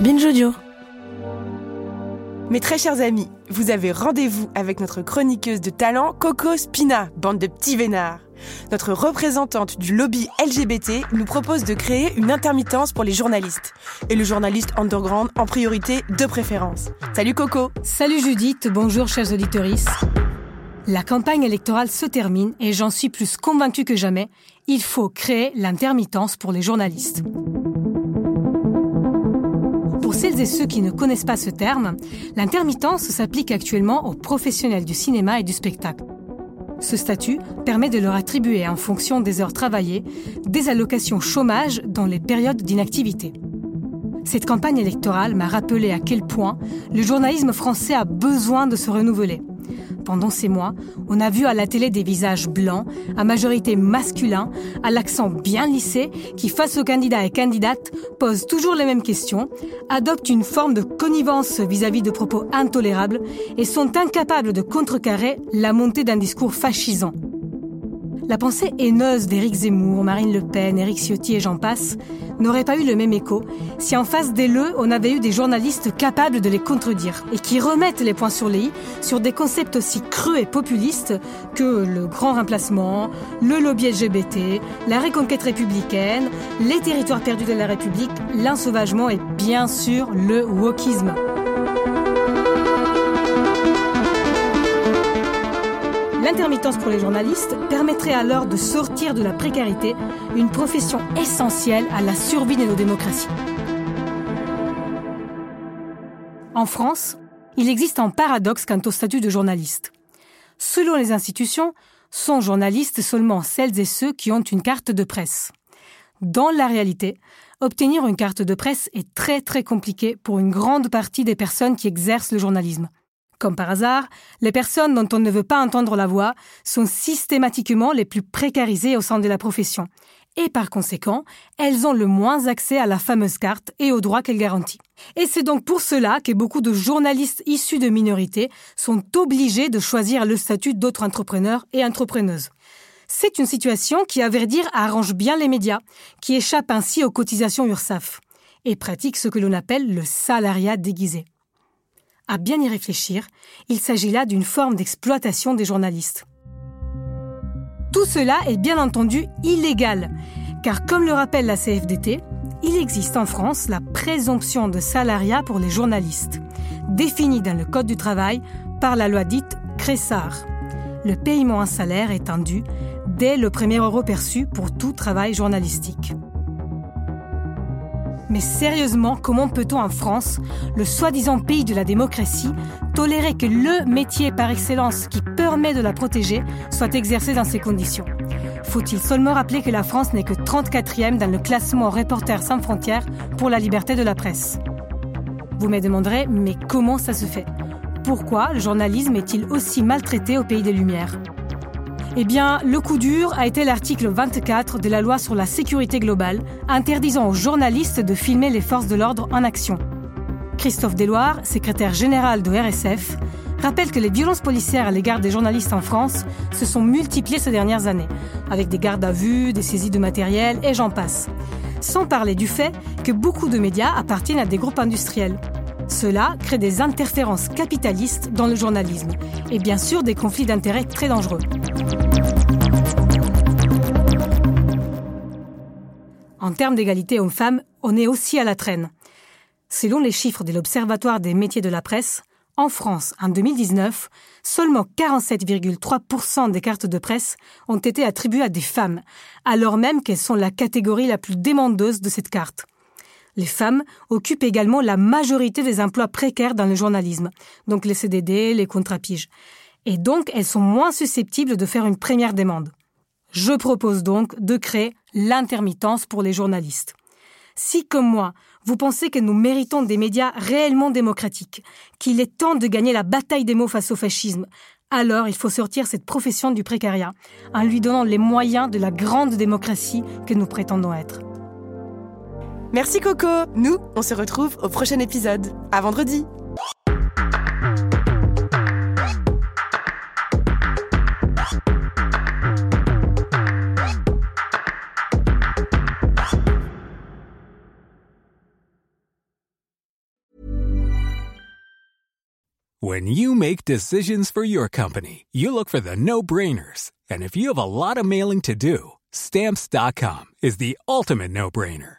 Binge. Mes très chers amis, vous avez rendez-vous avec notre chroniqueuse de talent, Coco Spina, bande de petits vénards. Notre représentante du lobby LGBT nous propose de créer une intermittence pour les journalistes. Et le journaliste underground en priorité de préférence. Salut Coco Salut Judith, bonjour chers auditeurs. La campagne électorale se termine et j'en suis plus convaincue que jamais, il faut créer l'intermittence pour les journalistes. Celles et ceux qui ne connaissent pas ce terme, l'intermittence s'applique actuellement aux professionnels du cinéma et du spectacle. Ce statut permet de leur attribuer, en fonction des heures travaillées, des allocations chômage dans les périodes d'inactivité. Cette campagne électorale m'a rappelé à quel point le journalisme français a besoin de se renouveler pendant ces mois, on a vu à la télé des visages blancs, à majorité masculin, à l'accent bien lissé, qui face aux candidats et candidates posent toujours les mêmes questions, adoptent une forme de connivence vis-à-vis de propos intolérables et sont incapables de contrecarrer la montée d'un discours fascisant. La pensée haineuse d'Éric Zemmour, Marine Le Pen, Éric Ciotti et j'en passe n'aurait pas eu le même écho si en face des leux, on avait eu des journalistes capables de les contredire et qui remettent les points sur les i sur des concepts aussi creux et populistes que le grand remplacement, le lobby LGBT, la reconquête républicaine, les territoires perdus de la République, l'ensauvagement et bien sûr le wokisme. L'intermittence pour les journalistes permettrait alors de sortir de la précarité, une profession essentielle à la survie de nos démocraties. En France, il existe un paradoxe quant au statut de journaliste. Selon les institutions, sont journalistes seulement celles et ceux qui ont une carte de presse. Dans la réalité, obtenir une carte de presse est très très compliqué pour une grande partie des personnes qui exercent le journalisme. Comme par hasard, les personnes dont on ne veut pas entendre la voix sont systématiquement les plus précarisées au sein de la profession. Et par conséquent, elles ont le moins accès à la fameuse carte et aux droits qu'elle garantit. Et c'est donc pour cela que beaucoup de journalistes issus de minorités sont obligés de choisir le statut d'autres entrepreneurs et entrepreneuses. C'est une situation qui, à vrai dire, arrange bien les médias, qui échappent ainsi aux cotisations URSAF, et pratiquent ce que l'on appelle le salariat déguisé. À bien y réfléchir, il s'agit là d'une forme d'exploitation des journalistes. Tout cela est bien entendu illégal, car comme le rappelle la CFDT, il existe en France la présomption de salariat pour les journalistes, définie dans le Code du travail par la loi dite Cressard. Le paiement en salaire est dû dès le premier euro perçu pour tout travail journalistique. Mais sérieusement, comment peut-on en France, le soi-disant pays de la démocratie, tolérer que le métier par excellence qui permet de la protéger soit exercé dans ces conditions? Faut-il seulement rappeler que la France n'est que 34e dans le classement Reporters sans frontières pour la liberté de la presse? Vous me demanderez, mais comment ça se fait? Pourquoi le journalisme est-il aussi maltraité au pays des Lumières? Eh bien, le coup dur a été l'article 24 de la loi sur la sécurité globale, interdisant aux journalistes de filmer les forces de l'ordre en action. Christophe Deloire, secrétaire général de RSF, rappelle que les violences policières à l'égard des journalistes en France se sont multipliées ces dernières années, avec des gardes à vue, des saisies de matériel et j'en passe. Sans parler du fait que beaucoup de médias appartiennent à des groupes industriels. Cela crée des interférences capitalistes dans le journalisme et bien sûr des conflits d'intérêts très dangereux. En termes d'égalité hommes-femmes, on est aussi à la traîne. Selon les chiffres de l'Observatoire des métiers de la presse, en France, en 2019, seulement 47,3% des cartes de presse ont été attribuées à des femmes, alors même qu'elles sont la catégorie la plus demandeuse de cette carte. Les femmes occupent également la majorité des emplois précaires dans le journalisme, donc les CDD, les contrats piges. Et donc, elles sont moins susceptibles de faire une première demande. Je propose donc de créer l'intermittence pour les journalistes. Si, comme moi, vous pensez que nous méritons des médias réellement démocratiques, qu'il est temps de gagner la bataille des mots face au fascisme, alors il faut sortir cette profession du précariat en lui donnant les moyens de la grande démocratie que nous prétendons être. Merci Coco. Nous, on se retrouve au prochain épisode. À vendredi. When you make decisions for your company, you look for the no-brainers. And if you have a lot of mailing to do, stamps.com is the ultimate no-brainer.